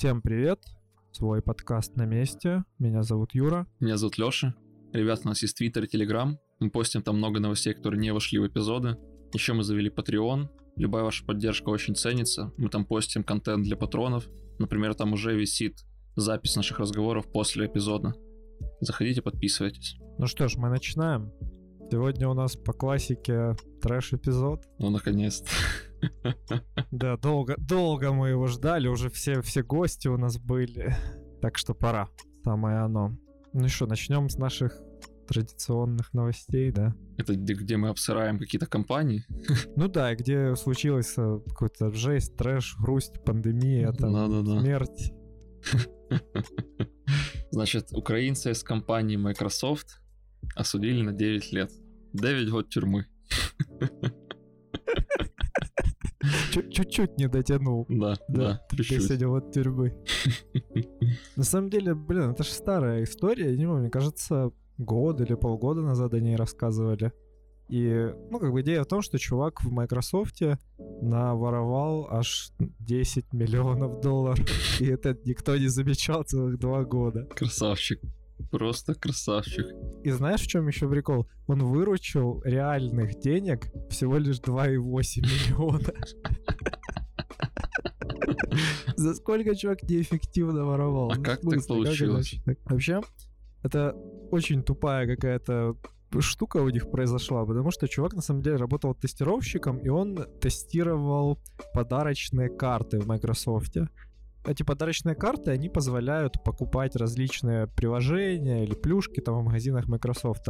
Всем привет! Свой подкаст на месте. Меня зовут Юра. Меня зовут Лёша. Ребята, у нас есть Твиттер и Телеграм. Мы постим там много новостей, которые не вошли в эпизоды. Еще мы завели Patreon. Любая ваша поддержка очень ценится. Мы там постим контент для патронов. Например, там уже висит запись наших разговоров после эпизода. Заходите, подписывайтесь. Ну что ж, мы начинаем. Сегодня у нас по классике трэш-эпизод. Ну, наконец-то. Да, долго, долго мы его ждали, уже все, все гости у нас были. Так что пора. Самое оно. Ну что, начнем с наших традиционных новостей, да? Это где, где мы обсираем какие-то компании? Ну да, где случилась э, какой-то жесть, трэш, грусть, пандемия, там, Да, да, да. смерть. Значит, украинца из компании Microsoft осудили на 9 лет. 9 год тюрьмы. Чуть- Чуть-чуть не дотянул. Да, да, чуть-чуть. 10 вот тюрьмы. На самом деле, блин, это же старая история, я не помню, мне кажется, год или полгода назад о ней рассказывали. И, ну, как бы идея в том, что чувак в Microsoft наворовал аж 10 миллионов долларов. И это никто не замечал целых два года. Красавчик. Просто красавчик. И знаешь, в чем еще прикол? Он выручил реальных денег всего лишь 2,8 миллиона. За сколько чувак неэффективно воровал? А Ну, как смысле, так получилось? Вообще, это очень тупая какая-то штука у них произошла, потому что чувак на самом деле работал тестировщиком, и он тестировал подарочные карты в Microsoft. Эти подарочные карты, они позволяют покупать различные приложения или плюшки там в магазинах Microsoft.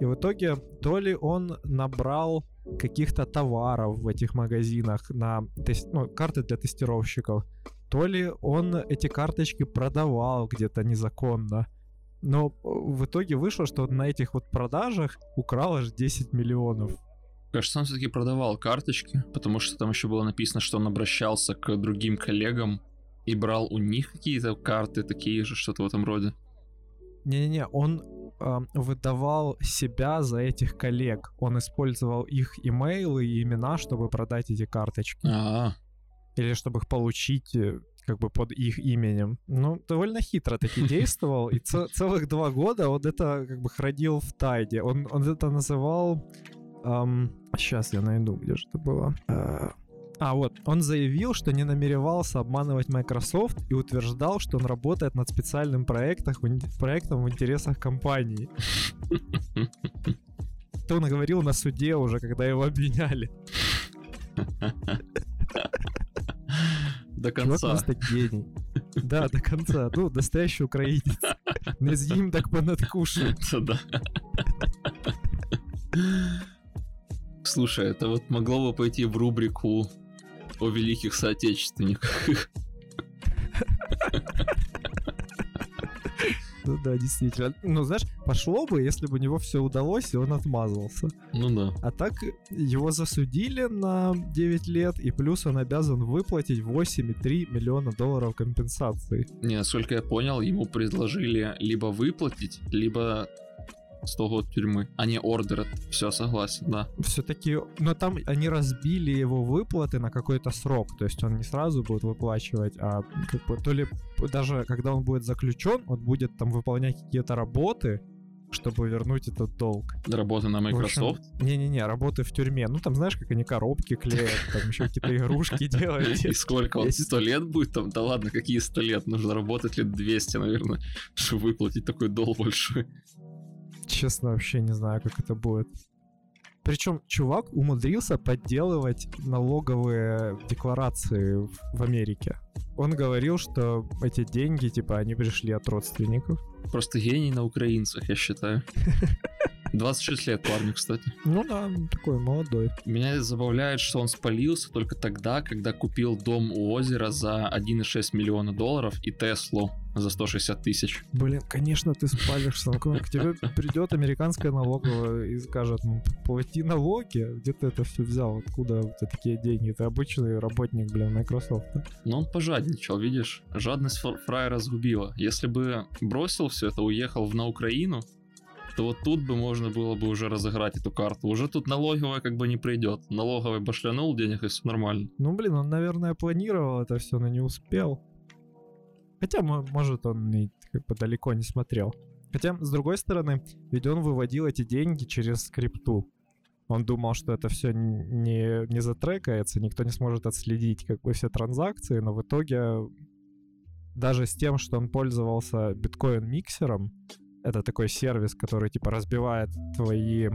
И в итоге то ли он набрал каких-то товаров в этих магазинах на тес- ну, карты для тестировщиков, то ли он эти карточки продавал где-то незаконно. Но в итоге вышло, что на этих вот продажах украл аж 10 миллионов. Кажется, он все-таки продавал карточки, потому что там еще было написано, что он обращался к другим коллегам и брал у них какие-то карты, такие же, что-то в этом роде. Не-не-не, он эм, выдавал себя за этих коллег. Он использовал их имейлы и имена, чтобы продать эти карточки. А, Или чтобы их получить э, как бы под их именем. Ну, довольно хитро таки действовал. И ц- целых два года он это как бы хранил в тайде. Он, он это называл... сейчас я найду, где же это было. Э, А, вот, он заявил, что не намеревался обманывать Microsoft и утверждал, что он работает над специальным проектом, проектом в интересах компании. Это он говорил на суде уже, когда его обвиняли. до Чувак конца. просто гений. Да, до конца. Ну, настоящий украинец. Не з'їм так понадкушаю. Да. Слушай, это вот могло бы пойти в рубрику о великих соотечественниках. Ну да, действительно. Ну, знаешь, пошло бы, если бы у него все удалось, и он отмазался. Ну да. А так его засудили на 9 лет, и плюс он обязан выплатить 8,3 миллиона долларов компенсации. Не, насколько я понял, ему предложили либо выплатить, либо 100 год тюрьмы. А не ордер. Все, согласен, да. Все-таки, но там они разбили его выплаты на какой-то срок, то есть он не сразу будет выплачивать, а как бы то ли даже когда он будет заключен, он будет там выполнять какие-то работы, чтобы вернуть этот долг. Работа на Microsoft. Не-не-не, работы в тюрьме. Ну там знаешь, как они коробки клеят, там еще какие-то игрушки делают. И сколько он? 100 лет будет там? Да ладно, какие 100 лет? Нужно работать лет 200, наверное, чтобы выплатить такой долг большой. Честно, вообще не знаю, как это будет. Причем чувак умудрился подделывать налоговые декларации в- Америке. Он говорил, что эти деньги, типа, они пришли от родственников. Просто гений на украинцах, я считаю. 26 лет парню, кстати. Ну да, такой молодой. Меня забавляет, что он спалился только тогда, когда купил дом у озера за 1,6 миллиона долларов и Теслу за 160 тысяч. Блин, конечно, ты спалишься. Ну, К тебе придет американская налоговая и скажет, ну, плати налоги. Где ты это все взял? Откуда у тебя такие деньги? Ты обычный работник, блин, Microsoft. Но он пожадничал, видишь? Жадность фр- фраера сгубила. Если бы бросил все это, уехал в на Украину, то вот тут бы можно было бы уже разыграть эту карту. Уже тут налоговая как бы не придет. Налоговый башлянул денег, и все нормально. Ну, блин, он, наверное, планировал это все, но не успел. Хотя, может, он и как бы далеко не смотрел. Хотя, с другой стороны, ведь он выводил эти деньги через скрипту. Он думал, что это все не, не затрекается, никто не сможет отследить как бы все транзакции, но в итоге даже с тем, что он пользовался биткоин-миксером, это такой сервис, который типа разбивает твои,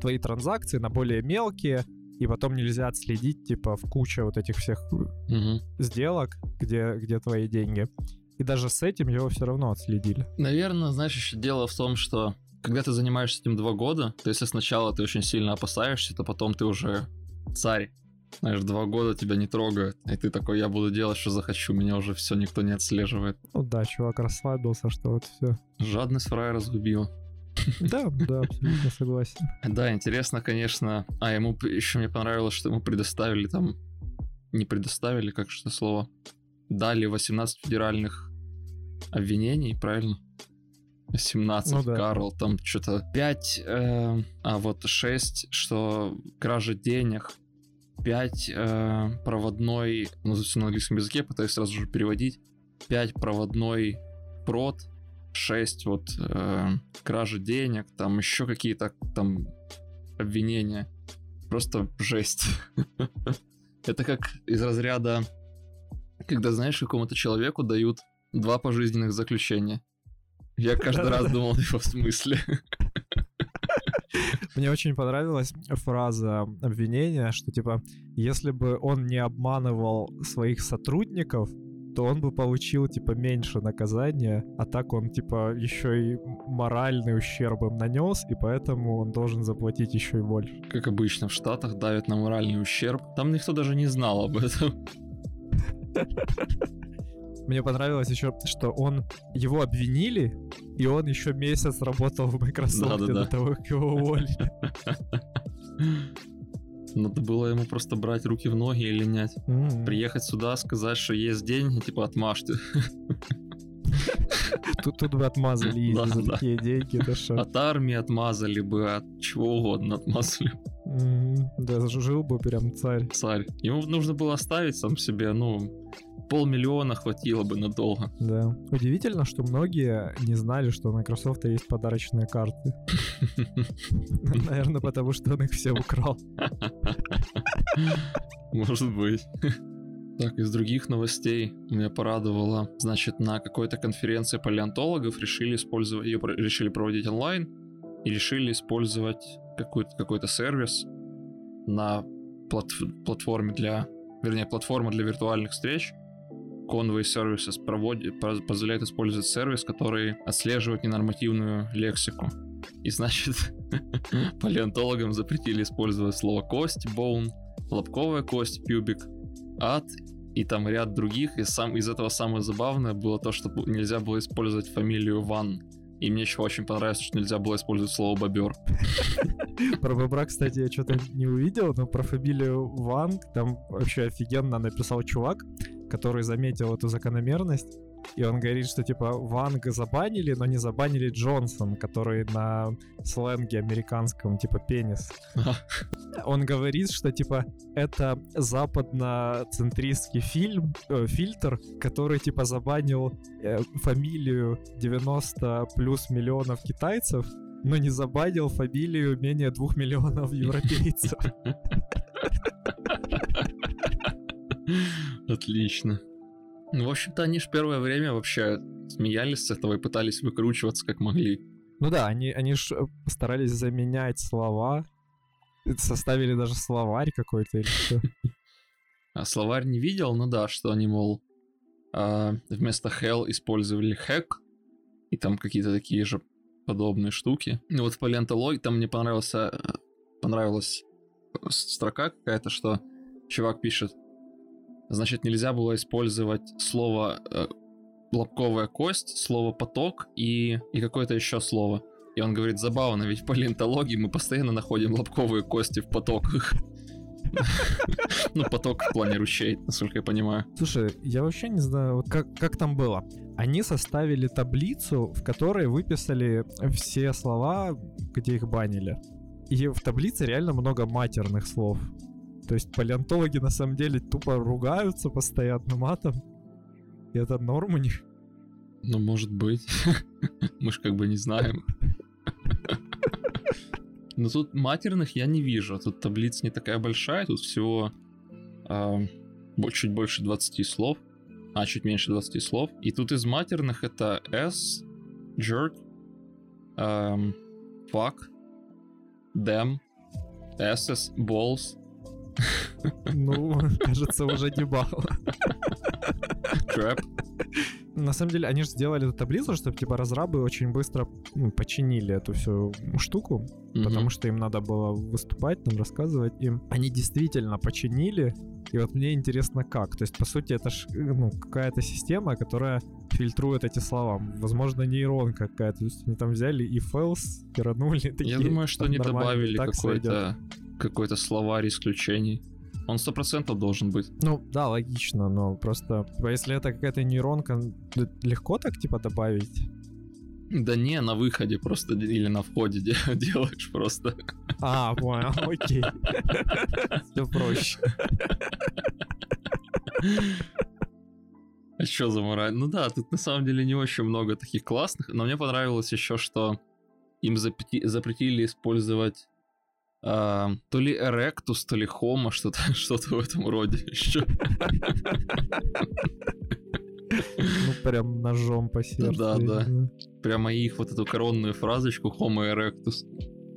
твои транзакции на более мелкие, и потом нельзя отследить типа в куче вот этих всех Угу. сделок, где, где твои деньги. И даже с этим его все равно отследили. Наверное, знаешь, еще дело в том, что когда ты занимаешься этим два года, то если сначала ты очень сильно опасаешься, то потом ты уже царь. Знаешь, два года тебя не трогают, и ты такой, я буду делать, что захочу, меня уже все никто не отслеживает. Ну да, чувак расслабился, что вот все. Жадность фрая разгубила. Да, да, абсолютно согласен. Да, интересно, конечно. А ему еще мне понравилось, что ему предоставили там... Не предоставили, как что слово? Дали 18 федеральных обвинений, правильно? 17, Ну да. Карл, там что-то 5, а вот 6, что кража денег, 5 проводной, ну, на английском языке, пытаюсь сразу же переводить, 5 проводной прод, 6 вот э, кража денег, там еще какие-то там обвинения. Просто жесть. Это как из разряда, когда, знаешь, какому-то человеку дают два пожизненных заключения. Я каждый раз думал, в смысле. Мне очень понравилась фраза обвинения, что типа, если бы он не обманывал своих сотрудников, то он бы получил типа меньше наказания, а так он типа еще и моральный ущерб им нанес, и поэтому он должен заплатить еще и больше. Как обычно, в Штатах давят на моральный ущерб. Там никто даже не знал об этом. Мне понравилось еще, что он его обвинили, и он еще месяц работал в Microsoft Да-да-да. до того, как его уволили. Надо было ему просто брать руки в ноги и линять. М. Приехать сюда, сказать, что есть деньги, типа отмажьте. Тут, тут бы отмазали изи Да, за да. такие деньги, это шо. От армии отмазали бы, от чего угодно отмазали. М, Да, жил бы прям царь. Царь. Ему нужно было оставить сам себе, ну, полмиллиона хватило бы надолго. Да. Удивительно, что многие не знали, что у Microsoft есть подарочные карты. Наверное, потому что он их все украл. Может быть. Так, из других новостей меня порадовало. Значит, на какой-то конференции палеонтологов решили использовать, ее решили проводить онлайн и решили использовать какой-то, какой-то сервис на плат- платформе для, вернее, платформа для виртуальных встреч. Conway Services проводит, по- позволяет использовать сервис, который отслеживает ненормативную лексику. И значит, палеонтологам запретили использовать слово кость, bone, лобковая кость, пюбик, ад и там ряд других. И сам из этого самое забавное было то, что нельзя было использовать фамилию Ван. И мне еще очень понравилось, что нельзя было использовать слово бобер. Про бобра, кстати, я что-то не увидел, но про фамилию Ванг там вообще офигенно написал чувак, который заметил эту закономерность. И он говорит, что типа Ванга забанили, но не забанили Джонсон, который на сленге американском типа пенис. Он говорит, что типа это западно-центристский фильм, э, фильтр, который типа забанил э, фамилию 90 плюс миллионов китайцев, но не забанил фамилию менее двух миллионов европейцев. Отлично. Ну, в общем-то, они же первое время вообще смеялись с этого и пытались выкручиваться как могли. Ну да, они, они ж э, старались заменять слова, составили даже словарь какой-то или что. А словарь не видел, ну да, что они, мол, а, вместо hell использовали hack, и там какие-то такие же подобные штуки. Ну вот в палеонтологии там мне понравился, э, понравилась строка какая-то, что чувак пишет, значит, нельзя было использовать слово э, лобковая кость, слово поток и, и какое-то еще слово. И он говорит, забавно, ведь в палеонтологии мы постоянно находим лобковые кости в потоках. Ну, поток в плане ручей, насколько я понимаю. Слушай, я вообще не знаю, вот как, как там было. Они составили таблицу, в которой выписали все слова, где их банили. И в таблице реально много матерных слов. То есть палеонтологи на самом деле тупо ругаются постоянно матом. И это норм у них. Ну, может быть. Мы ж как бы не знаем. Но тут матерных я не вижу. Тут таблица не такая большая, тут всего э, чуть больше 20 слов. А, чуть меньше 20 слов. И тут из матерных это S, jerk, эм, fuck, them, SS, balls. Ну, кажется, уже не мало. Trap. На самом деле, они же сделали эту таблицу, чтобы типа разрабы очень быстро ну, починили эту всю штуку, Мгм. потому что им надо было выступать, там рассказывать им. Они действительно починили, и вот мне интересно как. То есть, по сути, это ж ну, какая-то система, которая фильтрует эти слова. Возможно, нейронка какая-то. То есть они там взяли и else, пиранули. Я такие, думаю, что они «Нормально, добавили так сойдет». какой-то какой-то словарь исключений. Он сто процентов должен быть. Ну, да, логично, но просто типа, если это какая-то нейронка, легко так типа добавить? Да не, на выходе просто или на входе де- делаешь просто. А, понял, окей. Все проще. А что заморать? Ну да, тут на самом деле не очень много таких классных, но мне понравилось еще, что им запрети- запретили использовать а, то ли Erectus, то ли Homo, что-то что в этом роде еще. Ну, прям ножом по сердцу. Да, да. Прямо их вот эту коронную фразочку Homo erectus.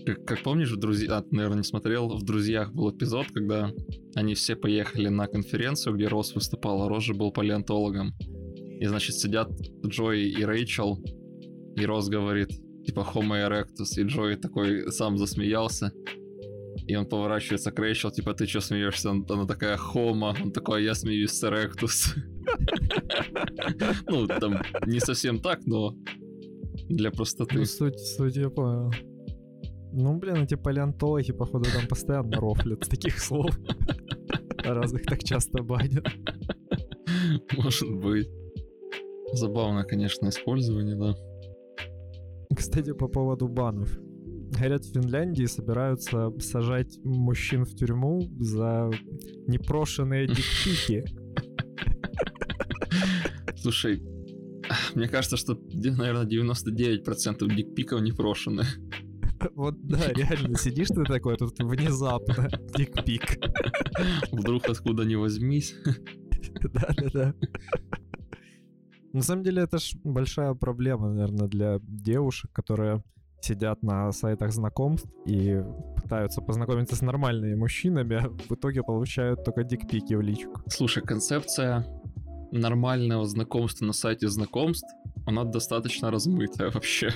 Как, как помнишь, в друзьях, а, ты, наверное, не смотрел, в «Друзьях» был эпизод, когда они все поехали на конференцию, где Рос выступал, а Рос же был палеонтологом. И, значит, сидят Джой и Рэйчел, и Рос говорит, типа, Homo erectus, и Джой такой сам засмеялся. И он поворачивается к Рэйчел, типа, ты что смеешься? Он- Она такая, Homo. Он такой, «А я смеюсь с erectus. Ну, там не совсем так, но для простоты. Ну, суть, суть я понял. Ну, блин, эти палеонтологи, походу, там постоянно рофлят таких слов. Раз их так часто банят. Может быть. Забавное, конечно, использование, да. Кстати, по поводу банов. Говорят, в Финляндии собираются сажать мужчин в тюрьму за непрошенные дикпики. Слушай, мне кажется, что, наверное, 99% дикпиков непрошенные. Вот да, реально, сидишь ты такой, тут внезапно дикпик. Вдруг откуда ни возьмись. Да-да-да. На самом деле это ж большая проблема, наверное, для девушек, которые сидят на сайтах знакомств и пытаются познакомиться с нормальными мужчинами, а в итоге получают только дикпики в личку. Слушай, концепция нормального знакомства на сайте знакомств, она достаточно размытая вообще.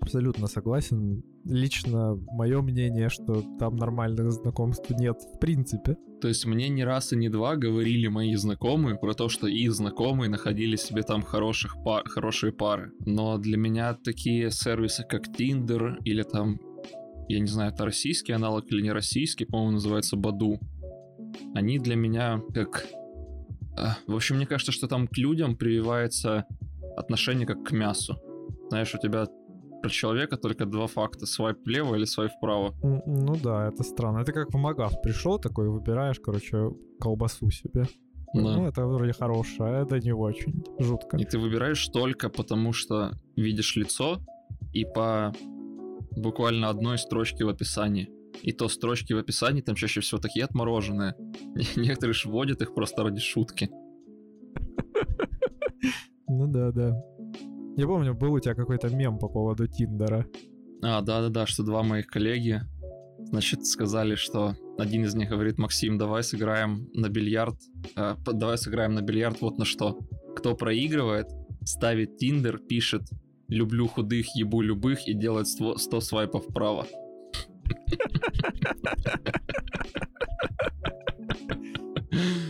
Абсолютно согласен. Лично мое мнение, что там нормальных знакомств нет в принципе. То есть мне не раз и не два говорили мои знакомые про то, что их знакомые находили себе там хороших пар, хорошие пары. Но для меня такие сервисы, как Tinder или там, я не знаю, это российский аналог или не российский, по-моему, называется Баду. Они для меня как... а, В общем, мне кажется, что там к людям прививается отношение как к мясу. Знаешь, у тебя про человека только два факта. Свайп влево или свайп вправо. Ну да, это странно. Это как в Магав пришел такой, выбираешь, короче, колбасу себе. Да. Ну, это вроде хорошее, а это не очень. Жутко. И ты выбираешь только потому, что видишь лицо и по буквально одной строчке в описании. И то строчки в описании там чаще всего такие отмороженные. Некоторые ж вводят их просто ради шутки. Ну да, да. Я помню, был у тебя какой-то мем по поводу Тиндера. А, да-да-да, что два моих коллеги, значит, сказали, что один из них говорит, Максим, давай сыграем на бильярд, э, давай сыграем на бильярд вот на что. Кто проигрывает, ставит Тиндер, пишет «люблю худых, ебу любых» и делает 100 100 свайпов вправо.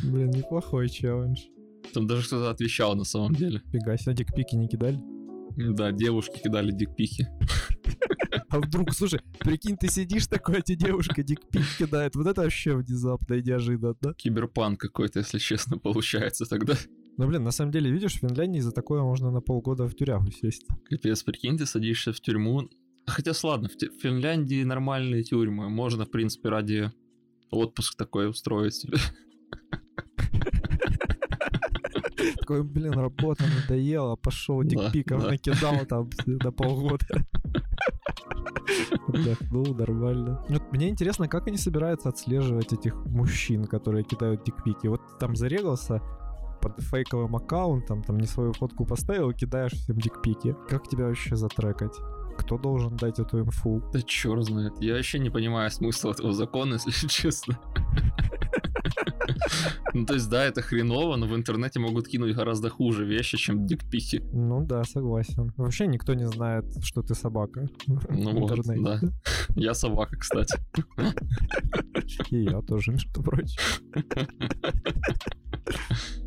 Блин, неплохой челлендж. Там даже кто-то отвечал на самом деле. Фига себе, дикпики не кидали. Да, девушки кидали дикпики. А вдруг, слушай, прикинь, ты сидишь такой, а тебе девушка дикпик кидает. Вот это вообще внезапно и неожиданно. Киберпанк какой-то, если честно, получается тогда. Ну, блин, на самом деле, видишь, в Финляндии за такое можно на полгода в тюрягу сесть. Капец, прикинь, ты садишься в тюрьму. Хотя, ладно, в в Финляндии нормальные тюрьмы. Можно, в принципе, ради отпуск такой устроить себе. Такой, блин, работа надоела, пошел дикпиков да. накидал там на полгода. Отдохнул, нормально. Вот мне интересно, как они собираются отслеживать этих мужчин, которые кидают дикпики. Вот там зарегался под фейковым аккаунтом, там не свою фотку поставил, кидаешь всем дикпики. Как тебя вообще затрекать? Кто должен дать эту инфу? Да черт знает. Я вообще не понимаю смысла этого закона, если честно. Ну, то есть, да, это хреново, но в интернете могут кинуть гораздо хуже вещи, чем дикпики. Ну да, согласен. Вообще никто не знает, что ты собака. Ну вот, да. Я собака, кстати. И я тоже, между прочим.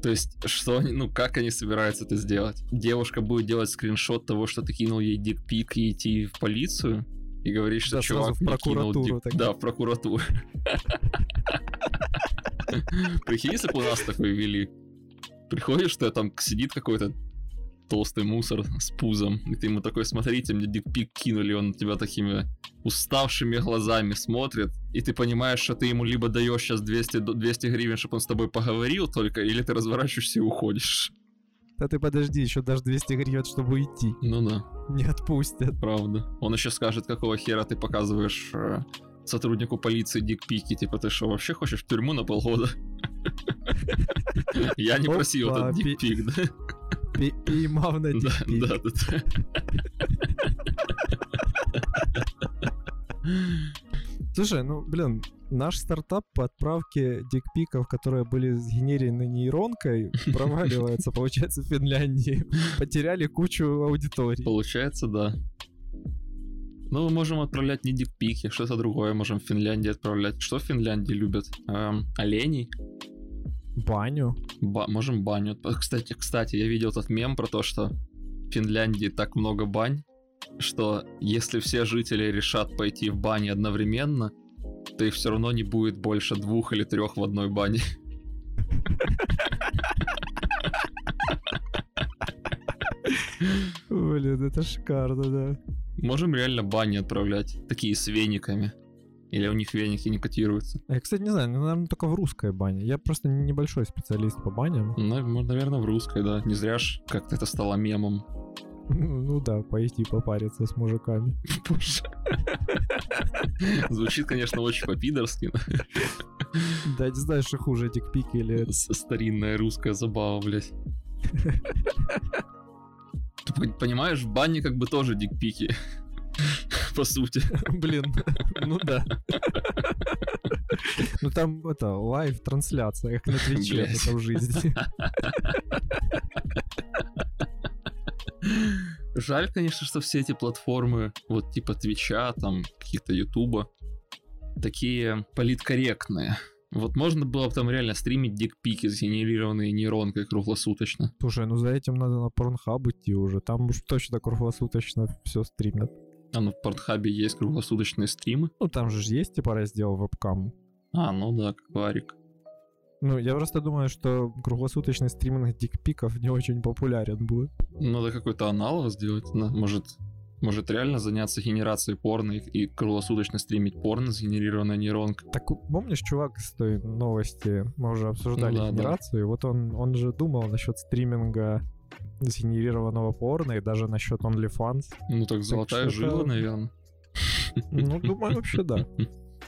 То есть, что они, ну, как они собираются это сделать? Девушка будет делать скриншот того, что ты кинул ей дикпик и идти в полицию? И говорить, что Да, чувак в мне кинул прокуратуру дик-. Да, в прокуратуру. Прикинь, если бы у нас такое вели. Приходишь, ты там сидит какой-то толстый мусор с пузом, и ты ему такой, смотрите, мне дикпик кинули, он на тебя такими уставшими глазами смотрит, и ты понимаешь, что ты ему либо даешь сейчас 200, до- 200 гривен, чтобы он с тобой поговорил только, или ты разворачиваешься и уходишь. Да ты подожди, еще даже 200 гривен, чтобы уйти. Ну да, Не отпустят. правда. Он еще скажет, какого хера ты показываешь э, сотруднику полиции дикпики, типа ты что, вообще хочешь в тюрьму на полгода? Я не просил этот пи- дикпик, да? Поймал на дикпик. да, да, да. Слушай, ну, блин, наш стартап по отправке дикпиков, которые были сгенерены нейронкой, проваливается, получается, в Финляндии. Потеряли кучу аудитории. Получается, да. Ну, мы можем отправлять не дикпики, что-то другое можем в Финляндии отправлять. Что в Финляндии любят? Эм, оленей? Баню. Ба- можем баню. Кстати, кстати, я видел тот мем про то, что в Финляндии так много бань, что если все жители решат пойти в бане одновременно, то их все равно не будет больше двух или трех в одной бане. Блин, это шикарно, да. Можем реально бани отправлять, такие с вениками. Или у них веники не котируются. А Я, кстати, не знаю, ну, наверное, только в русской бане. Я просто небольшой специалист по баням. Ну, наверное, в русской, да. Не зря ж как-то это стало мемом. Ну да, пойти попариться с мужиками. Боже. Звучит, конечно, очень по-пидорски, Да, не знаю, что хуже, дикпики или... старинная русская забава, блядь. Понимаешь, в бане как бы тоже дикпики. По сути. Блин, ну да. Ну там это live-трансляция, как на Твиче, это в жизни. Жаль, конечно, что все эти платформы, вот типа Твича, там, каких-то Ютуба, такие политкорректные. Вот можно было бы там реально стримить дикпики, сгенерированные нейронкой круглосуточно. Слушай, ну за этим надо на Порнхаб идти уже. Там уж точно круглосуточно все стримят. А ну в Портхабе есть круглосуточные стримы. Ну там же есть типа раздел вебкам. А, ну да, как варик. Ну, я просто думаю, что круглосуточный стриминг дикпиков не очень популярен будет. Надо какой-то аналог сделать. Может, может реально заняться генерацией порно и, круглосуточно стримить порно, сгенерированная нейронка. Так помнишь, чувак с той новости, мы уже обсуждали Ну да, да. генерацию, и вот он, он же думал насчет стриминга сгенерированного порно и даже насчет OnlyFans. Ну так золотая что это- жила, наверное. Ну, думаю, вообще да.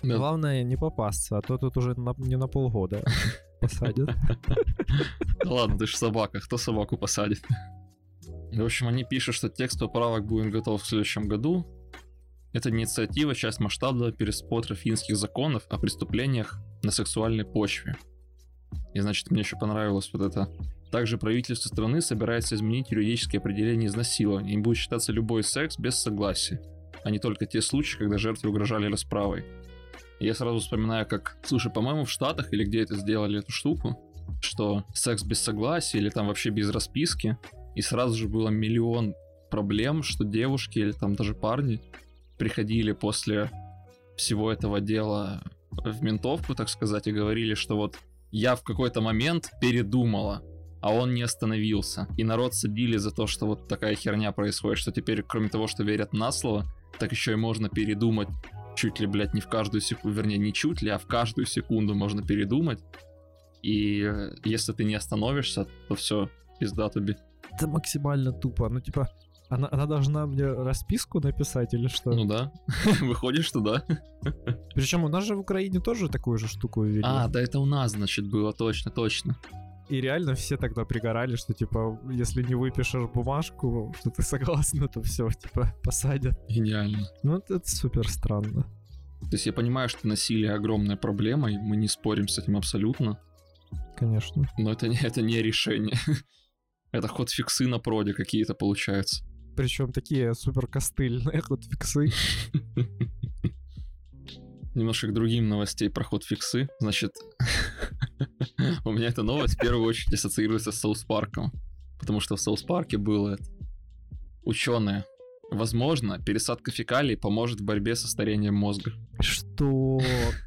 Да. Главное не попасться, а то тут уже на- не на полгода посадят. Да ладно, ты ж собака, кто собаку посадит? В общем, они пишут, что текст поправок будет готов в следующем году. Это инициатива, часть масштабного пересмотра финских законов о преступлениях на сексуальной почве. И значит, мне еще понравилось вот это. Также правительство страны собирается изменить юридическое определение изнасилования. Им будет считаться любой секс без согласия, а не только те случаи, когда жертве угрожали расправой. И Я сразу вспоминаю, как, слушай, по-моему, в Штатах или где это сделали эту штуку, что секс без согласия или там вообще без расписки, и сразу же было миллион проблем, что девушки или там даже парни приходили после всего этого дела в ментовку, так сказать, и говорили, что вот я в какой-то момент передумала, а он не остановился. И народ садили за то, что вот такая херня происходит, что теперь, кроме того, что верят на слово, так еще и можно передумать чуть ли, блядь, не в каждую секунду, вернее, не чуть ли, а в каждую секунду можно передумать. И э, если ты не остановишься, то все, пизда тобі. Это максимально тупо. Ну, типа, она, она должна мне расписку написать или что? Ну да, выходишь туда. Причем у нас же в Украине тоже такую же штуку ввели. А, да это у нас, значит, было, точно, точно. И реально все тогда пригорали, что, типа, если не выпишешь бумажку, что ты согласна, то все, типа, посадят. Гениально. Ну, это, это супер странно. То есть я понимаю, что насилие огромная проблема, и мы не спорим с этим абсолютно, Конечно. но это это не решение. Это ход фиксы на проде какие-то получаются. Причем такие супер костыльные фиксы. Немножко к другим новостей про ход фиксы. Значит, у меня эта новость в первую очередь ассоциируется с Соус Парком. Потому что в Соус Парке было ученые. Возможно, пересадка фекалий поможет в борьбе со старением мозга. Что?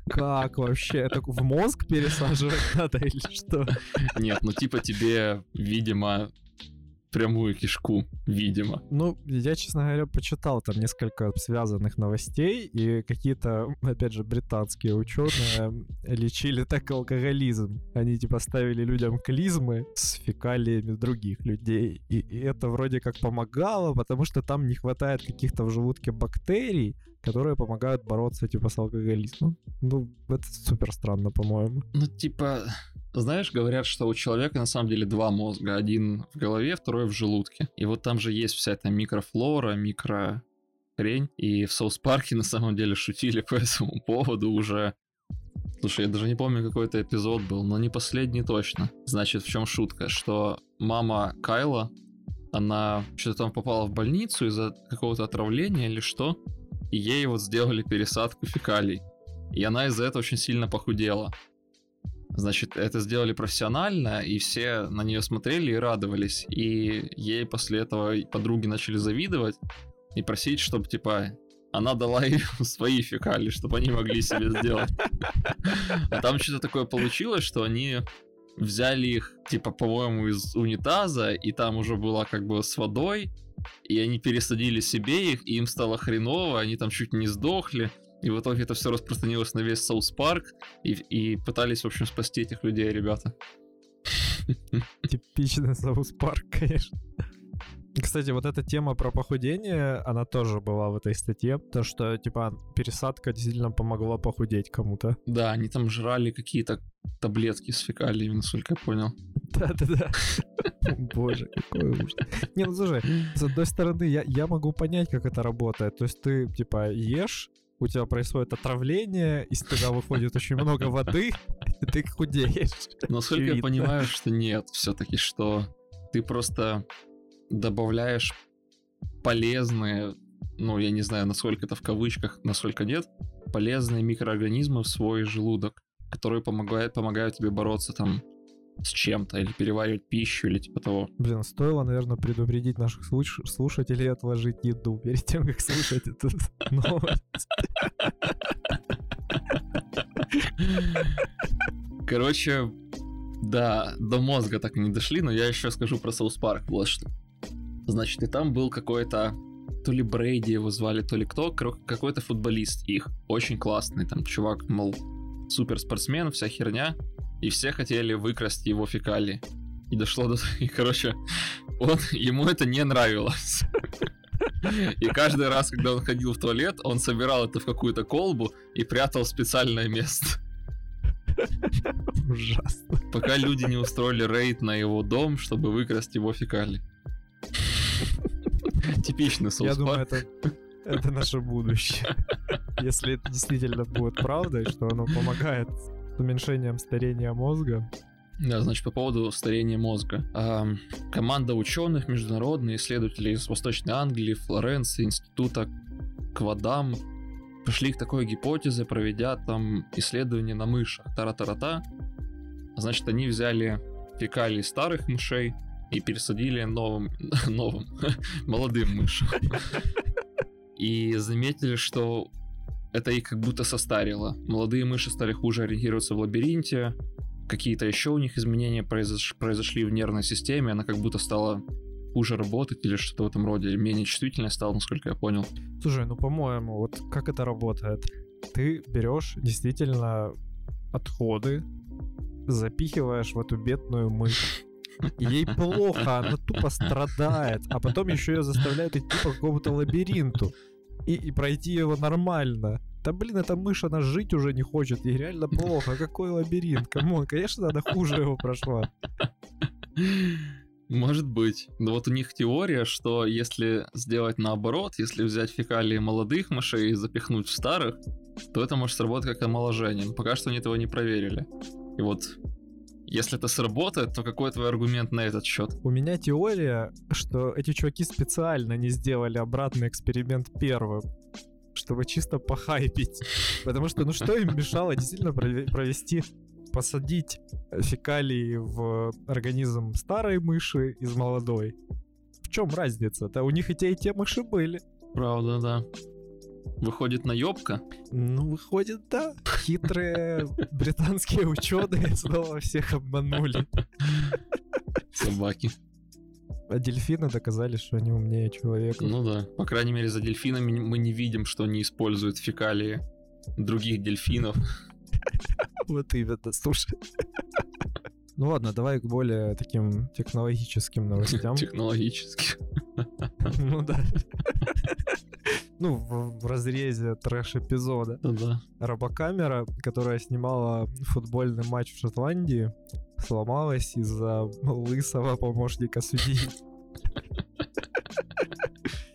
Как вообще? Это в мозг пересаживать надо или что? Нет, ну типа тебе, видимо, прямую кишку, видимо. Ну, я, честно говоря, почитал там несколько связанных новостей, и какие-то, опять же, британские ученые лечили так алкоголизм. Они, типа, ставили людям клизмы с фекалиями других людей, и, и это вроде как помогало, потому что там не хватает каких-то в желудке бактерий, которые помогают бороться, типа, с алкоголизмом. Ну, это супер странно, по-моему. Ну, типа, знаешь, говорят, что у человека на самом деле два мозга. Один в голове, второй в желудке. И вот там же есть вся эта микрофлора, микро хрень. И в Соус Парке на самом деле шутили по этому поводу уже. Слушай, я даже не помню, какой это эпизод был, но не последний точно. Значит, в чем шутка? Что мама Кайла, она что-то там попала в больницу из-за какого-то отравления или что, и ей вот сделали пересадку фекалий. И она из-за этого очень сильно похудела. Значит, это сделали профессионально, и все на нее смотрели и радовались. И ей после этого подруги начали завидовать и просить, чтобы, типа, она дала им свои фекалии, чтобы они могли себе сделать. А там что-то такое получилось, что они взяли их, типа, по-моему, из унитаза, и там уже была как бы с водой, и они пересадили себе их, и им стало хреново, они там чуть не сдохли. И в итоге это все распространилось на весь South Park, и, и пытались, в общем, спасти этих людей, ребята. Типичный South Park, конечно. Кстати, вот эта тема про похудение, она тоже была в этой статье. То, что, типа, пересадка действительно помогла похудеть кому-то. Да, они там жрали какие-то таблетки с фекалиями, насколько я понял. Да-да-да. Боже, какой ужас. Не, ну слушай, с одной стороны, я, я могу понять, как это работает. То есть ты, типа, ешь, у тебя происходит отравление, из тебя выходит очень много воды, и ты худеешь. Насколько я понимаю, что нет, все-таки, что ты просто добавляешь полезные, ну, я не знаю, насколько это в кавычках, насколько нет, полезные микроорганизмы в свой желудок, которые помогают, помогают тебе бороться там с чем-то, или переваривать пищу, или типа того. Блин, стоило, наверное, предупредить наших слуш- слушателей отложить еду перед тем, как слушать эту новость. Короче, да, до мозга так и не дошли, но я еще скажу про South Park, вот что. Значит, и там был какой-то, то ли Брейди его звали, то ли кто, какой-то футболист их, очень классный, там чувак, мол, супер спортсмен, вся херня, и все хотели выкрасть его фекалии. И дошло до... И, короче, он, ему это не нравилось. И каждый раз, когда он ходил в туалет, он собирал это в какую-то колбу и прятал в специальное место. Ужасно. Пока люди не устроили рейд на его дом, чтобы выкрасть его фекалии. Типичный Я Соус думаю, Парк. это, это наше будущее. Если это действительно будет правдой, что оно помогает уменьшением старения мозга. Да, значит, по поводу старения мозга. Ам, команда ученых, международные исследователи из Восточной Англии, Флоренции, Института Квадам пришли к такой гипотезе, проведя там исследования на мышах. Тара-тара-та. Значит, они взяли фекалии старых мышей и пересадили новым, новым, молодым мышам. И заметили, что это их как будто состарило. Молодые мыши стали хуже ориентироваться в лабиринте, какие-то еще у них изменения произош- произошли в нервной системе, она как будто стала хуже работать или что-то в этом роде, менее чувствительной стала, насколько я понял. Слушай, ну по-моему, вот как это работает? Ты берешь действительно отходы, запихиваешь в эту бедную мышь, Ей плохо, она тупо страдает, а потом еще ее заставляют идти по какому-то лабиринту и, и пройти его нормально. Да блин, эта мышь, она жить уже не хочет, ей реально плохо. Какой лабиринт? Come on, конечно, она хуже его прошла. Может быть. Но вот у них теория, что если сделать наоборот, если взять фекалии молодых мышей и запихнуть в старых, то это может сработать как омоложение. Но пока что они этого не проверили. И вот если это сработает, то какой твой аргумент на этот счет? У меня теория, что эти чуваки специально не сделали обратный эксперимент первым чтобы чисто похайпить. Потому что, ну что им мешало действительно провести посадить фекалии в организм старой мыши из молодой. В чем разница-то? У них и те, и те мыши были. Правда, да. Выходит наебка? Ну, выходит, да. Хитрые британские ученые снова всех обманули. Собаки. А дельфины доказали, что они умнее человека. Ну да. По крайней мере, за дельфинами мы не видим, что они используют фекалии других дельфинов. Вот именно, слушай. Ну ладно, давай к более таким технологическим новостям. Технологическим. Ну да. Ну, в, в разрезе трэш-эпизода. Ну да. Робокамера, которая снимала футбольный матч в Шотландии, сломалась из-за лысого помощника судьи.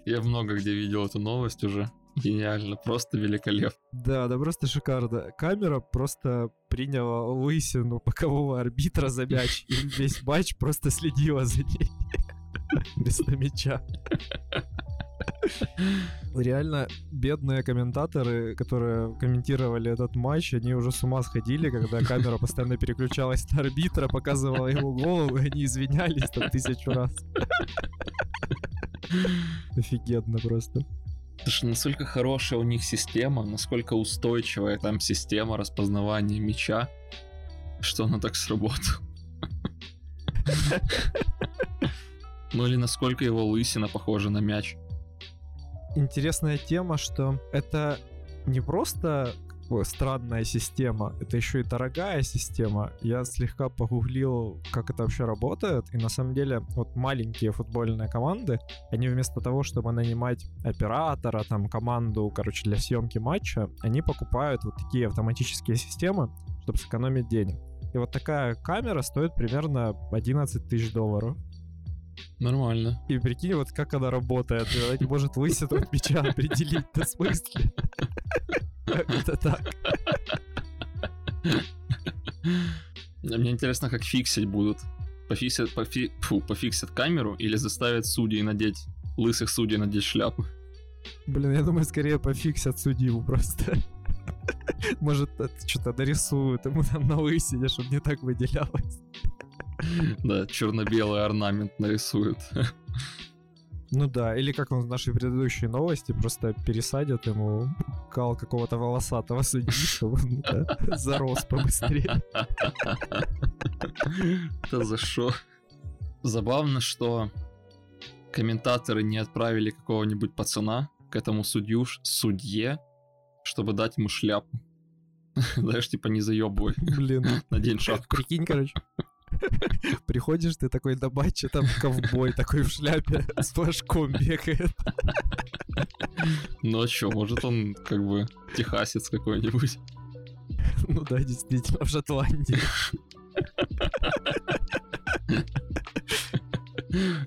Я много где видел эту новость уже. Гениально, просто великолепно. Да, да, просто шикарно. Камера просто приняла лысину бокового арбитра за мяч, и весь матч просто следила за ней. Вместо мяча. Реально, бедные комментаторы, которые комментировали этот матч, они уже с ума сходили, когда камера постоянно переключалась на арбитра, показывала ему голову, и они извинялись там тысячу раз. Офигенно просто. Слушай, насколько хорошая у них система, насколько устойчивая там система распознавания мяча, что она так сработала. Ну или насколько его лысина похожа на мяч интересная тема, что это не просто странная система, это еще и дорогая система. Я слегка погуглил, как это вообще работает, и на самом деле вот маленькие футбольные команды, они вместо того, чтобы нанимать оператора, там команду, короче, для съемки матча, они покупают вот такие автоматические системы, чтобы сэкономить денег. И вот такая камера стоит примерно 11 тысяч долларов. Нормально. И прикинь, вот как она работает. Она не может высоту от мяча определить. Да в смысле? Как это так? Мне интересно, как фиксить будут. Пофиксят, пофи, фу, пофиксят камеру или заставят судей надеть, лысых судей надеть шляпу. Блин, я думаю, скорее пофиксят судью просто. Может, что-то нарисуют ему там на лысине, чтобы не так выделялось. Да, черно-белый орнамент нарисуют. Ну да, или как он в нашей предыдущей новости, просто пересадят ему кал какого-то волосатого судьи, чтобы он да, зарос побыстрее. Это за что? Забавно, что комментаторы не отправили какого-нибудь пацана к этому судью, судье, чтобы дать ему шляпу. Знаешь, типа не заебывай. Блин. Надень шапку. Прикинь, короче. Приходишь, ты такой на матче, там ковбой такой в шляпе с флажком бегает. Ну а чё, может он как бы техасец какой-нибудь? Ну да, действительно, в Шотландии.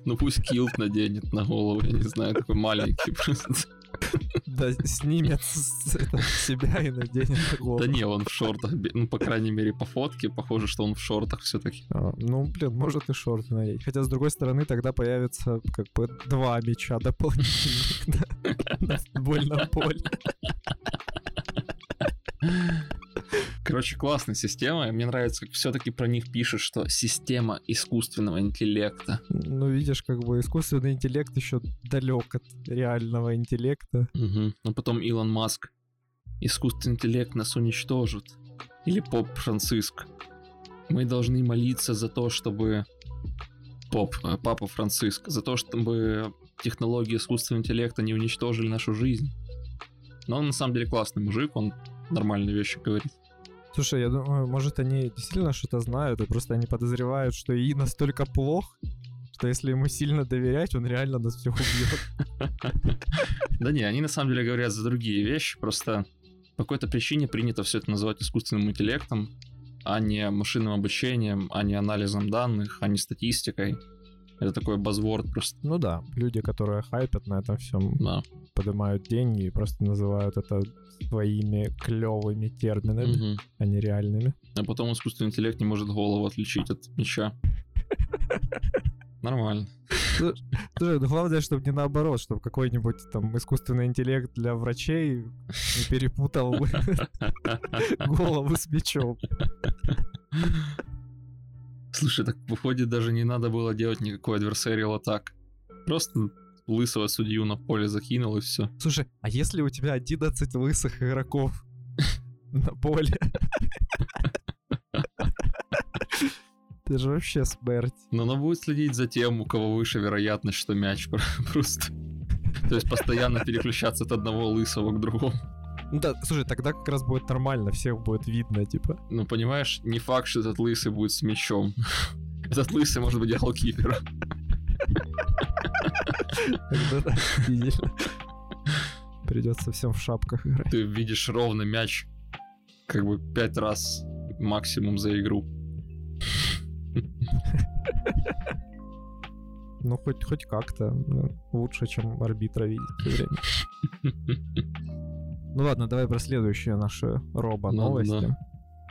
Ну пусть килт наденет на голову, я не знаю, такой маленький просто. Да, снимет себя и наденет на голову. Да не, он в шортах, ну, по крайней мере, по фотке похоже, что он в шортах все таки а, Ну, блин, может и шорты надеть. Хотя, с другой стороны, тогда появится как бы два мяча дополнительных на футбольном поле. Короче, классная система. Мне нравится, как все-таки про них пишут, что система искусственного интеллекта. Ну, видишь, как бы искусственный интеллект еще далек от реального интеллекта. Угу. Но потом Илон Маск. Искусственный интеллект нас уничтожит. Или Поп Франциск. Мы должны молиться за то, чтобы... Поп, э, Папа Франциск. За то, чтобы технологии искусственного интеллекта не уничтожили нашу жизнь. Но он на самом деле классный мужик, он нормальные вещи говорит. Слушай, я думаю, может, они действительно что-то знают, и просто они подозревают, что ИИ настолько плох, что если ему сильно доверять, он реально нас всех убьет. Да не, они на самом деле говорят за другие вещи, просто по какой-то причине принято все это называть искусственным интеллектом, а не машинным обучением, а не анализом данных, а не статистикой. Это такой базворд просто. Ну да, люди, которые хайпят на этом всем, Да. поднимают деньги и просто называют это своими клевыми терминами, Мгм. а не реальными. А потом искусственный интеллект не может голову отличить от меча. Нормально. Слушай, ну главное, чтобы не наоборот, чтобы какой-нибудь там искусственный интеллект для врачей не перепутал голову с мечом. Слушай, так выходит, даже не надо было делать никакой adversarial атак. Просто лысого судью на поле закинул и все. Слушай, а если у тебя 11 лысых игроков на поле? Ты же вообще смерть. Но она будет следить за тем, у кого выше вероятность, что мяч просто. То есть постоянно переключаться от одного лысого к другому. Ну да, слушай, тогда как раз будет нормально, всех будет видно, типа. Ну, понимаешь, не факт, что этот лысый будет с мячом. Этот лысый может быть голкипером. Тогда. Придется всем в шапках играть. Ты видишь ровно мяч как бы пять раз максимум за игру. Ну, хоть, хоть как-то. ну, Лучше, чем арбитра видеть все время. Ну ладно, давай про следующие наши робо-новости. Ну да.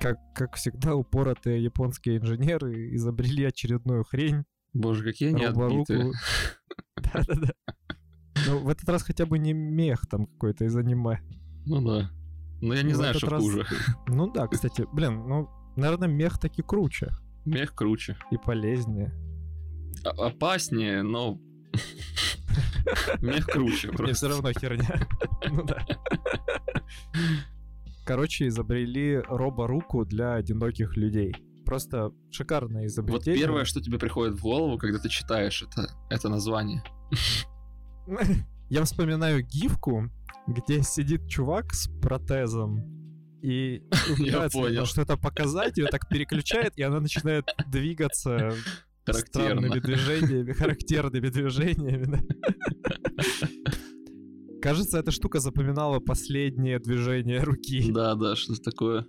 Как, как всегда, упоротые японские инженеры изобрели очередную хрень. Боже, какие они отбитые. Да-да-да. Ну, в этот раз хотя бы не мех там какой-то из аниме. Ну да. Но я не В знаю, что раз- хуже. Ну да, кстати, блин, ну, наверное, мех таки круче Мех круче. и полезнее. А- Опаснее, но... Мех круче Мне все равно херня. Ну да. Короче, изобрели робо-руку для одиноких людей. Просто шикарное Вот изобретение. первое, что тебе приходит в голову, когда ты читаешь это, это название. Я вспоминаю гифку, где сидит чувак с протезом и понял. что-то показать, ее так переключает, и она начинает двигаться Характерно. странными движениями, характерными движениями. да. Кажется, эта штука запоминала последнее движение руки. Да, да, что такое.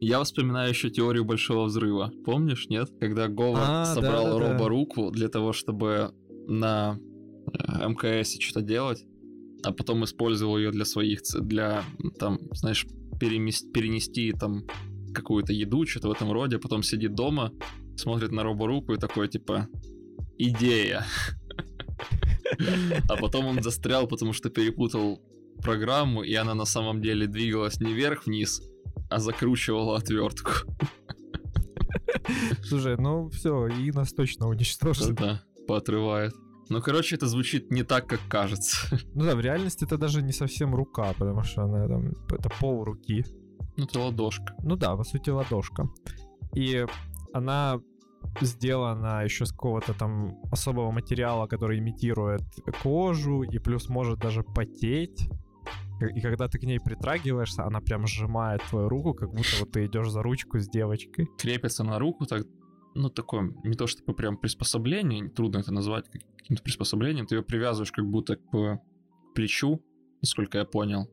Я вспоминаю еще теорию большого взрыва. Помнишь, нет? Когда Говард А, собрал да-да-да. роборуку для того, чтобы на э, МКС что-то делать, а потом использовал ее для своих, для, там, знаешь, перемес- перенести там какую-то еду, что-то в этом роде, потом сидит дома, смотрит на роборуку и такой, типа, идея. А потом он застрял, потому что перепутал программу, и она на самом деле двигалась не вверх-вниз, а закручивала отвертку. Слушай, ну все, и нас точно уничтожит. Да, поотрывает. Ну, короче, это звучит не так, как кажется. Ну да, в реальности это даже не совсем рука, потому что она там, это пол руки. Ну, это ладошка. Ну да, по сути, ладошка. И она сделана еще с какого-то там особого материала, который имитирует кожу и плюс может даже потеть. И когда ты к ней притрагиваешься, она прям сжимает твою руку, как будто вот ты идешь за ручку с девочкой. Крепится на руку так, ну, такое, не то чтобы прям приспособление, трудно это назвать как- каким-то приспособлением, ты ее привязываешь как будто к плечу, насколько я понял,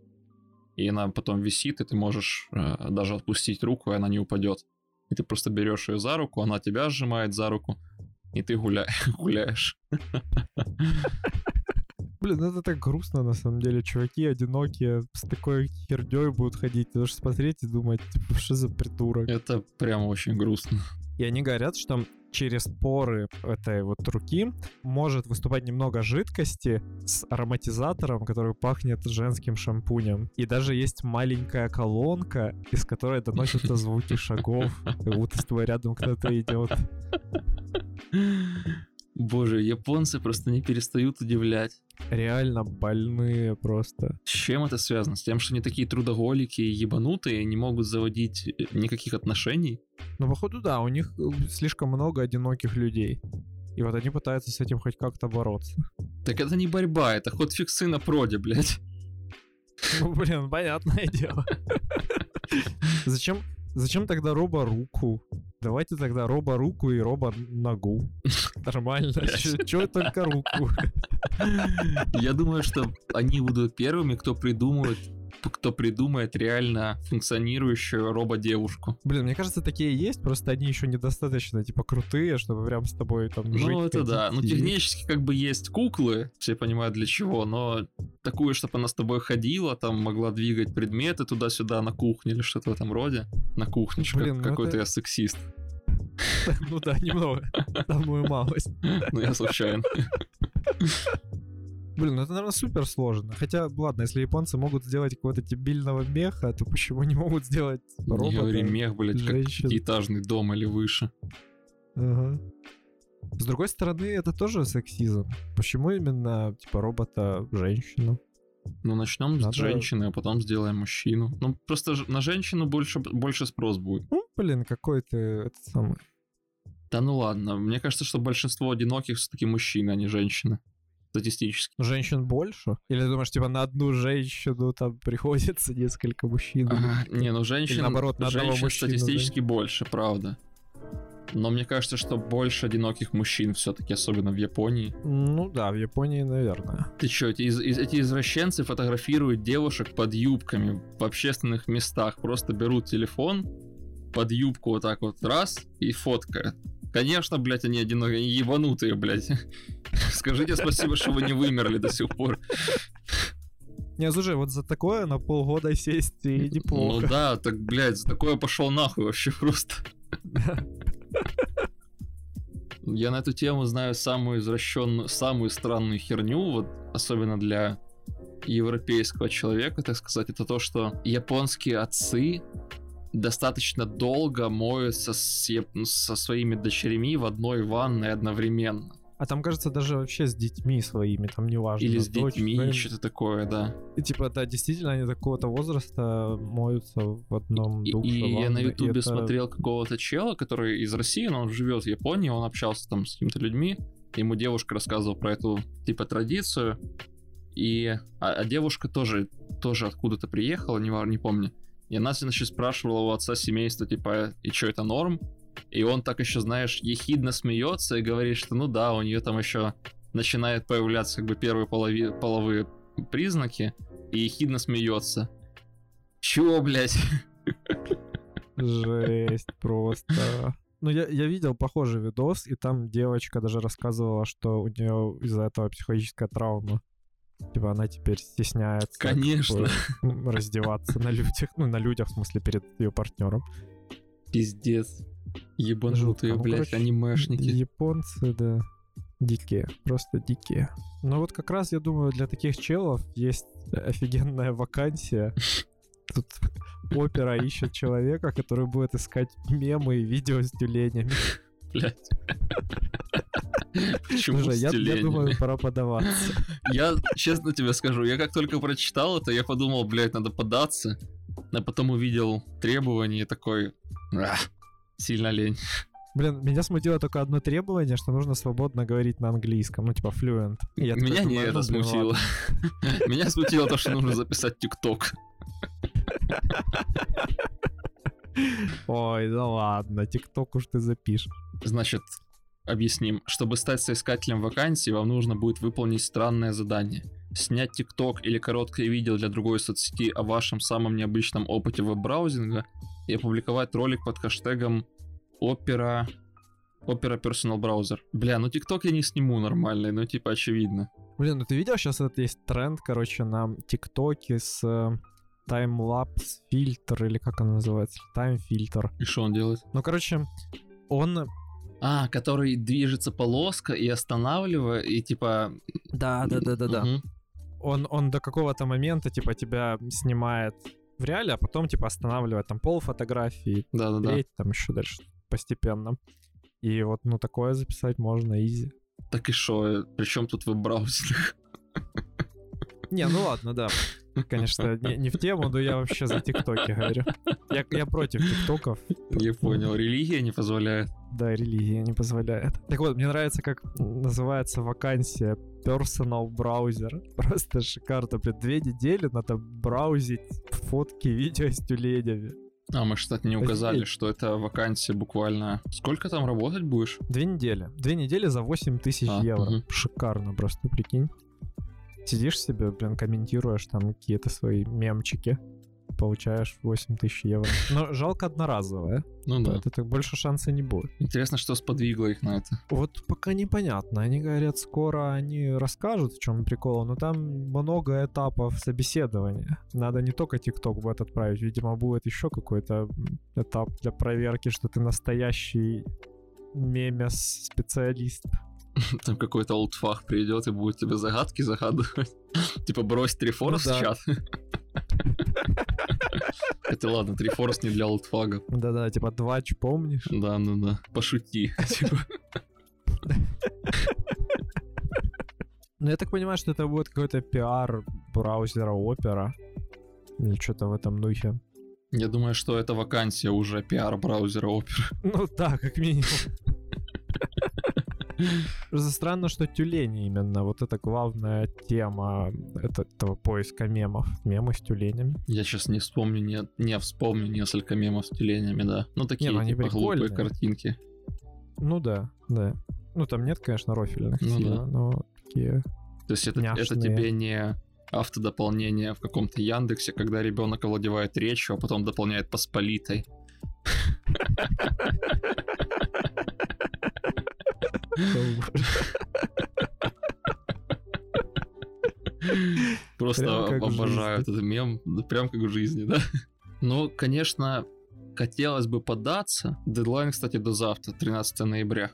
и она потом висит, и ты можешь э, даже отпустить руку, и она не упадет. И ты просто берешь ее за руку, она тебя сжимает за руку, и ты гуля... гуляешь. Блин, это так грустно на самом деле. Чуваки одинокие с такой херней будут ходить. Ты должен смотреть и думать, типа, что за придурок. Это прям очень грустно. И они говорят, что через поры этой вот руки может выступать немного жидкости с ароматизатором, который пахнет женским шампунем. И даже есть маленькая колонка, из которой доносятся звуки шагов, как будто с тобой рядом кто-то идет. Боже, японцы просто не перестают удивлять. Реально больные просто. С чем это связано? С тем, что они такие трудоголики и ебанутые, не могут заводить э, никаких отношений? Ну, походу, да, у них э, слишком много одиноких людей. И вот они пытаются с этим хоть как-то бороться. Так это не борьба, это ход фиксы на проде, блядь. Ну, блин, понятное дело. Зачем, Зачем тогда робо-руку? Давайте тогда робо-руку и робо-ногу. Нормально. Чего только руку? Я думаю, что они будут первыми, кто придумает кто придумает реально функционирующую робо-девушку. Блин, мне кажется, такие есть, просто они еще недостаточно, типа, крутые, чтобы прям с тобой там Ну, жить, это да. Ну, технически как бы есть куклы, все понимают для чего, но такую, чтобы она с тобой ходила, там могла двигать предметы туда-сюда на кухне или что-то в этом роде. На кухне, Блин, как- ну какой-то это- я сексист. Ну да, немного. Самую малость. Ну, я случайно. Блин, ну это, наверное, супер сложно. Хотя, ладно, если японцы могут сделать какого-то дебильного меха, то почему не могут сделать типа, Не робота? говори мех, блядь, как женщин. пятиэтажный дом или выше. Ага. С другой стороны, это тоже сексизм. Почему именно, типа, робота женщину? Ну, начнем Надо- с женщины, а потом сделаем мужчину. Ну, просто на женщину больше, больше спрос будет. Ну, блин, какой ты этот самый... Да ну ладно, мне кажется, что большинство одиноких все-таки мужчины, а не женщины. Статистически. Женщин больше? Или ты думаешь, типа, на одну женщину там приходится несколько мужчин? А, не, ну женщин, наоборот, на женщин мужчину, статистически больше, правда. Но мне кажется, что больше одиноких мужчин все-таки, особенно в Японии. Ну да, в Японии, наверное. Ты что, эти, из- эти извращенцы фотографируют девушек под юбками в общественных местах. Просто берут телефон под юбку вот так вот раз и фоткают. Конечно, блядь, они одинокие, ебанутые, блядь. Скажите спасибо, что вы не вымерли до сих пор. Не, слушай, вот за такое на полгода сесть и Ну неплохо. да, так, блядь, за такое пошел нахуй вообще просто. Я на эту тему знаю самую извращенную, самую странную херню, вот особенно для европейского человека, так сказать, это то, что японские отцы достаточно долго моются с яп- со своими дочерьми в одной ванной одновременно. А там, кажется, даже вообще с детьми своими, там не важно. Или с дочь, детьми, сын. что-то такое, да. И типа, да, действительно, они до какого-то возраста моются в одном И, душе. и я на и ютубе это- смотрел какого-то чела, который из России, но он живет в Японии, он общался там с какими-то людьми, ему девушка рассказывала про эту, типа, традицию, и... А, а девушка тоже, тоже откуда-то приехала, не, не помню, и она, значит, спрашивала у отца семейства, типа, и что это норм? И он так еще, знаешь, ехидно смеется и говорит, что ну да, у нее там еще начинает появляться как бы первые полови- половые признаки, и ехидно смеется. Чего, блядь? Жесть просто. Ну, я, я видел похожий видос, и там девочка даже рассказывала, что у нее из-за этого психологическая травма. Типа она теперь стесняется как Конечно. бы, м, раздеваться на людях. Ну, на людях, в смысле, перед ее партнером. Пиздец. Ебанутые. Ну, блядь, короче, анимешники. Японцы, да, дикие, просто дикие. Но вот как раз, я думаю, для таких челов есть офигенная вакансия. Тут опера ищет человека, который будет искать мемы и видео с тюленями. Блядь. Почему Слушай, я, я думаю, пора подаваться. Я честно тебе скажу, я как только прочитал это, я подумал, блядь, надо податься. А потом увидел требования и такой... «А, Сильно лень. Блин, меня смутило только одно требование, что нужно свободно говорить на английском, ну типа fluent. Я Меня не думаю, это ну, смутило. Меня смутило то, что нужно записать ТикТок. Ой, да ладно, тикток уж ты запишешь. Значит, объясним. Чтобы стать соискателем вакансий, вам нужно будет выполнить странное задание. Снять ТикТок или короткое видео для другой соцсети о вашем самом необычном опыте веб-браузинга и опубликовать ролик под хэштегом Opera Opera Personal Browser. Бля, ну ТикТок я не сниму нормальный, ну типа очевидно. Блин, ну ты видел, сейчас это есть тренд, короче, на ТикТоке с э, таймлапс фильтр, или как он называется, тайм-фильтр. И что он делает? Ну, короче, он... А, который движется полоска и останавливает, и типа... Да, да, да, да, Мгм. Он, он до какого-то момента, типа, тебя снимает в реале, а потом, типа, останавливает там пол фотографии, Да-да-да. треть, там еще дальше постепенно. И вот, ну, такое записать можно, изи. Так и что? Причем тут веб-браузинг? Не, ну ладно, да. Конечно, не, не в тему, но я вообще за ТикТоки говорю. Я, я против ТикТоков. Не понял, религия не позволяет. Да, религия не позволяет. Так вот, мне нравится, как называется вакансия Personal браузер. Просто шикарно. Блин, две недели надо браузить фотки, видео с тюленями. А мы, кстати, не указали, Офигеть. что это вакансия буквально... Сколько там работать будешь? Две недели. Две недели за 8 тысяч А, евро. мгм. Шикарно просто, прикинь. Сидишь себе, блин, комментируешь там какие-то свои мемчики. Получаешь 8 тысяч евро. Но жалко одноразовое. Ну да. Это так больше шанса не будет. Интересно, что сподвигло их на это. Вот пока непонятно. Они говорят, скоро они расскажут, в чем прикол, но там много этапов собеседования. Надо не только ТикТок будет отправить, видимо, будет еще какой-то этап для проверки, что ты настоящий мемес-специалист. Там какой-то олдфах придет и будет тебе загадки загадывать. Типа брось Трифорс Ну в да. чат. Хотя ладно, Трифорс не для олдфага. Да-да, типа двач, помнишь? Да, ну да. Пошути. Типа, Ну, я так понимаю, что это будет какой-то пиар браузера Opera. Или что-то в этом духе. Я думаю, что это вакансия уже пиар браузера Opera. Ну да, как минимум. Просто странно, что тюлени именно. Вот это главная тема это- этого поиска мемов. Мемы с тюленями. Я сейчас не вспомню, не, не вспомню несколько мемов с тюленями, да. Ну, такие, ну они типа, глупые картинки. Ну да, да. Ну там нет, конечно, рофильных Ну сильно, да. но такие... То есть это, это тебе не автодополнение в каком-то Яндексе, когда ребенок овладевает речью, а потом дополняет посполитой. Просто обожаю этот мем, прям как в жизни, да? Ну, конечно, хотелось бы податься. Дедлайн, кстати, до завтра, 13 ноября.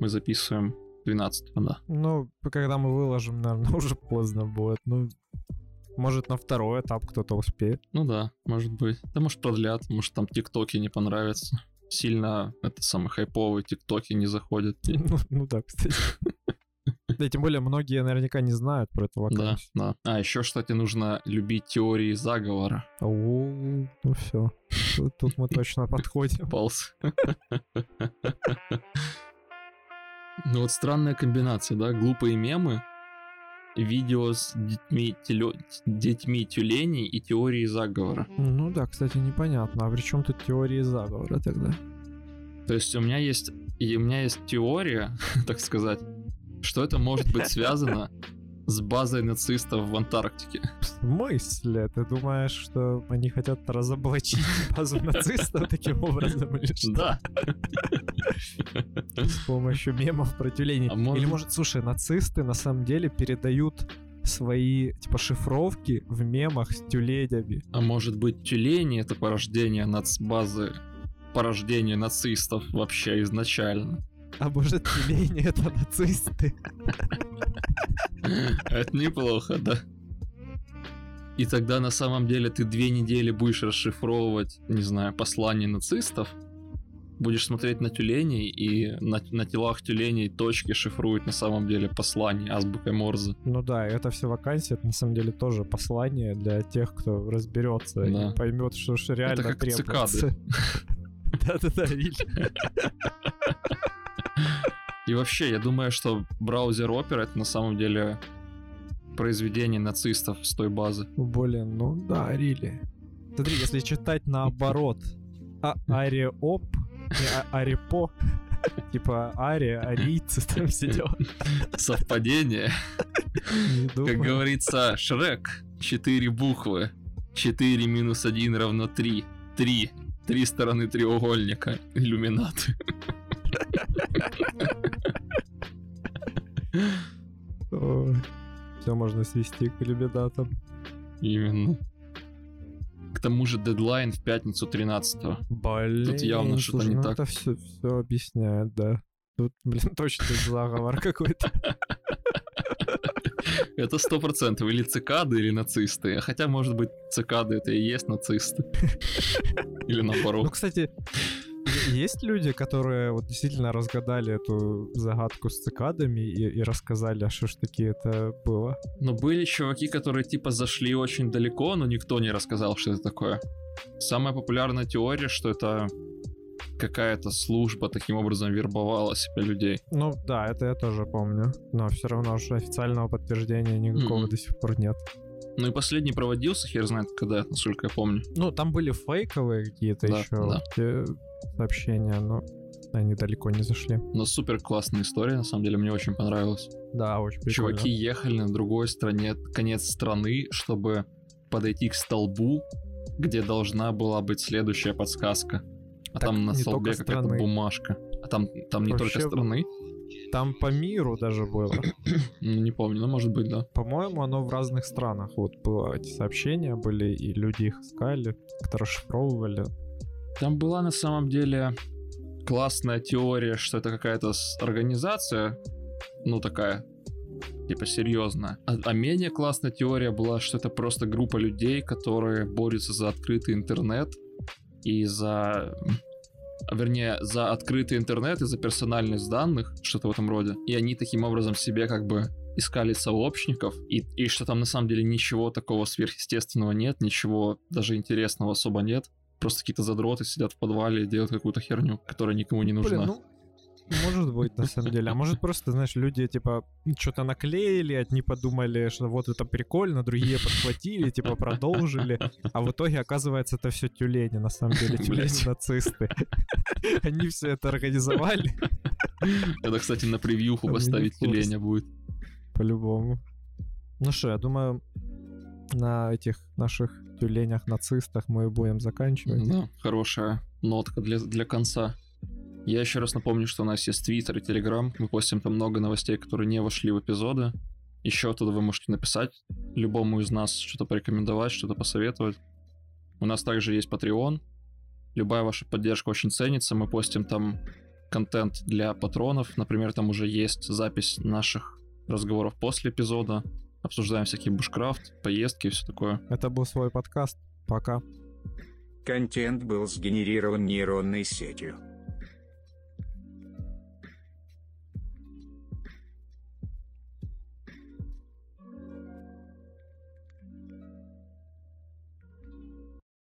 Мы записываем 12 да. Ну, когда мы выложим, наверное, уже поздно будет. Ну, может, на второй этап кто-то успеет. Ну да, может быть. Да может продлят, может там тиктоки не понравятся. Сильно это самые хайповые тиктоки не заходят. Ну, ну да, кстати. Да, тем более многие наверняка не знают про это Да, да. А, еще, кстати, нужно любить теории заговора. О, ну все. Тут мы точно подходим. Палс. Ну вот странная комбинация, да? Глупые мемы, видео с детьми, телё- детьми тюленей и теории заговора. Ну да, кстати, непонятно. А при чем тут теории заговора тогда? То есть у меня есть, и у меня есть теория, так сказать, что это может быть связано с базой нацистов в Антарктике. В смысле? Ты думаешь, что они хотят разоблачить базу нацистов таким образом или что? Да. С помощью мемов про тюленей. А Или может, слушай, нацисты на самом деле передают свои, типа, шифровки в мемах с тюленями. А может быть тюлени это порождение нацбазы, порождение нацистов вообще изначально? А может, тюлени — это нацисты? Это неплохо, да. И тогда на самом деле ты две недели будешь расшифровывать, не знаю, послание нацистов, будешь смотреть на тюленей, и на, на телах тюленей точки шифруют на самом деле послание азбукой Морзе. Ну да, это все вакансия, это на самом деле тоже послание для тех, кто разберется Да. и поймет, что ж реально как требуется. Да-да-да, Виль. И вообще, я думаю, что браузер Opera это на самом деле произведение нацистов с той базы. Блин, ну да, Рили. Смотри, если читать наоборот, а ариоп, не а- арипо, типа ария, арийцы, там все дела. Совпадение. Как говорится, Шрек. Четыре буквы. 4 минус 1 равно 3. 3. Три стороны треугольника. Иллюминаты. Все можно свести к иллюминатам. Именно. К тому же дедлайн в пятницу 13 Блин, явно что-то не ну так. Это все, все объясняет, да. Тут, блин, точно заговор какой-то. Это сто процентов или цикады, или нацисты. А Хотя, может быть, цикады это и есть нацисты. Или Ну, наоборот. кстати, е- есть люди, которые вот действительно разгадали эту загадку с цикадами и, и рассказали, а что ж таки это было. Но были чуваки, которые типа зашли очень далеко, но никто не рассказал, что это такое. Самая популярная теория, что это какая-то служба таким образом вербовала себе людей. Ну да, это я тоже помню. Но все равно же официального подтверждения никакого Мгм. до сих пор нет. Ну и последний проводился, хер знает когда, насколько я помню. Ну, там были фейковые какие-то Да, еще да. сообщения, но они далеко не зашли. Но супер классная история, на самом деле, мне очень понравилось. Да, очень прикольно. Чуваки ехали на другой стороне, конец страны, чтобы подойти к столбу, где должна была быть следующая подсказка. А Так там на столбе какая-то бумажка. А там, там не Вообще только страны. Там по миру даже было. Ну, не помню, ну может быть, да. По-моему, оно в разных странах. Вот было эти сообщения были, и люди их искали, как-то расшифровывали. Там была на самом деле классная теория, что это какая-то организация, ну такая, типа серьезная. А, а менее классная теория была, что это просто группа людей, которые борются за открытый интернет и за вернее, за открытый интернет и за персональность данных, что-то в этом роде. И они таким образом себе как бы искали сообщников, и, и что там на самом деле ничего такого сверхъестественного нет, ничего даже интересного особо нет. Просто какие-то задроты сидят в подвале и делают какую-то херню, которая никому не нужна. Блин, ну, может быть, на самом деле. А может просто, знаешь, люди, типа, что-то наклеили, одни подумали, что вот это прикольно, другие подхватили, типа, продолжили. А в итоге, оказывается, это все тюлени, на самом деле, Блядь. тюлени-нацисты. Они все это организовали, Это, кстати, на превьюху поставить тюленя будет. по-любому. Ну что, я думаю, на этих наших тюленях-нацистах мы будем заканчивать. Да, хорошая нотка для, для конца. Я еще раз напомню, что у нас есть Твиттер и Телеграм. Мы постим там много новостей, которые не вошли в эпизоды. Еще оттуда вы можете написать любому из нас, что-то порекомендовать, что-то посоветовать. У нас также есть Patreon. Любая ваша поддержка очень ценится. Мы постим там контент для патронов. Например, там уже есть запись наших разговоров после эпизода. Обсуждаем всякий бушкрафт, поездки и все такое. Это был свой подкаст. Пока. Контент был сгенерирован нейронной сетью.